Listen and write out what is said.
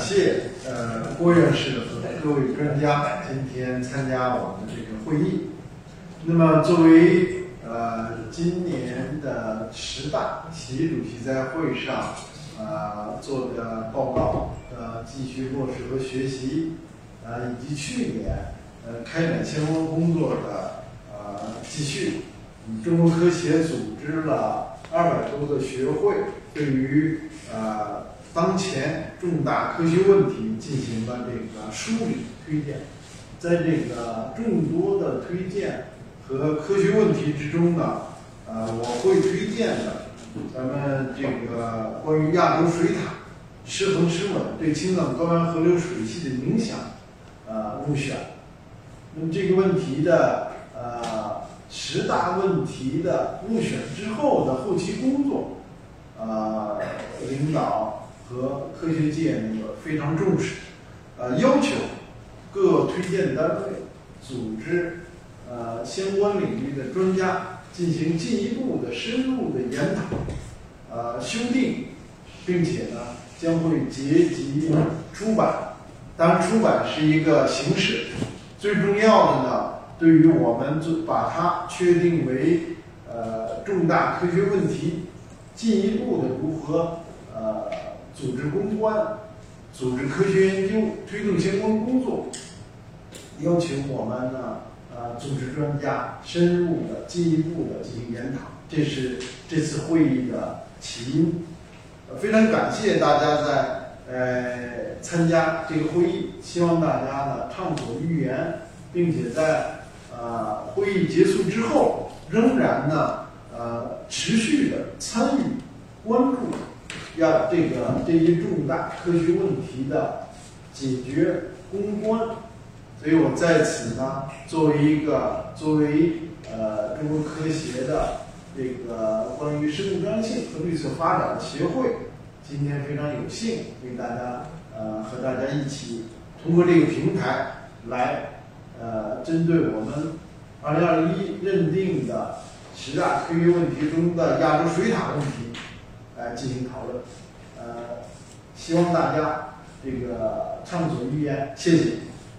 谢呃郭院士和各位专家今天参加我们的这个会议。那么作为呃今年的十大习主席在会上呃做的报告呃继续落实和学习，呃以及去年呃开展相关工作的呃继续，中国科协组织了二百多个学会，对于呃。当前重大科学问题进行了这个梳理推荐，在这个众多的推荐和科学问题之中呢，呃，我会推荐的咱们这个关于亚洲水塔失衡失稳对青藏高原河流水系的影响，呃，入选。那么这个问题的呃十大问题的入选之后的后期工作，呃，领导。和科学界那个非常重视，呃，要求各推荐单位组织呃相关领域的专家进行进一步的深入的研讨，呃，修订，并且呢将会结集出版。当然，出版是一个形式，最重要的呢，对于我们做把它确定为呃重大科学问题，进一步的如何呃。组织攻关，组织科学研究，推动相关工作，邀请我们呢，呃，组织专家深入的、进一步的进行研讨，这是这次会议的起因。非常感谢大家在呃参加这个会议，希望大家呢畅所欲言，并且在呃会议结束之后，仍然呢呃持续的参与关注。要这个这一重大科学问题的解决攻关，所以我在此呢，作为一个作为呃中国科协的这个关于生物多样性和绿色发展的协会，今天非常有幸为大家呃和大家一起通过这个平台来呃针对我们二零二一认定的十大科学问题中的亚洲水塔问题。来进行讨论，呃，希望大家这个畅所欲言，谢谢。